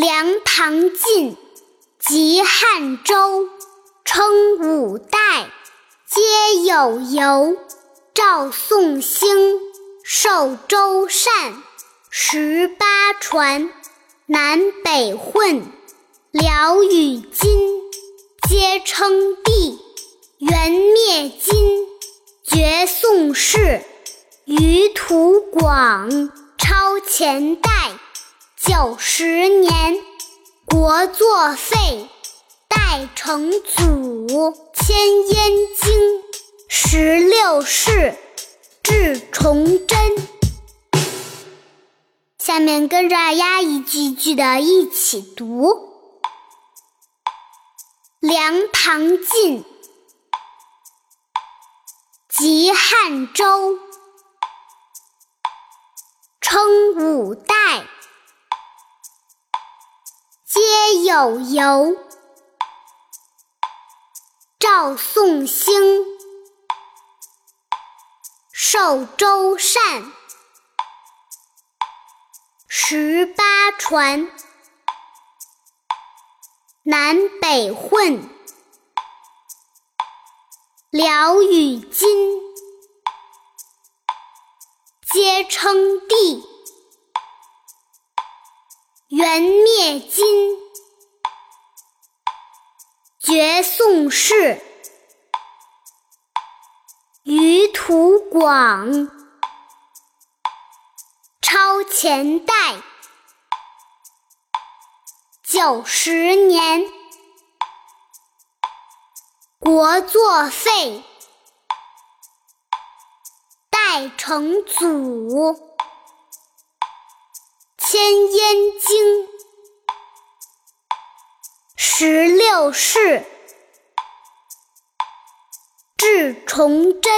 梁唐晋及汉周，称五代，皆有由。赵宋兴，受周禅，十八传，南北混。辽与金，皆称帝。元灭金，绝宋氏。余土广，超前代。九十年，国作废，代成祖。迁燕京，十六世，至崇祯。下面跟着阿丫一句一句的一起读：梁唐晋，及汉周，称五代。有由。赵宋兴，受周禅，十八传，南北混。辽与金，皆称帝。元灭金，绝宋氏。余土广，超前代。九十年，国作废，代成祖。迁燕京，十六世，至崇祯。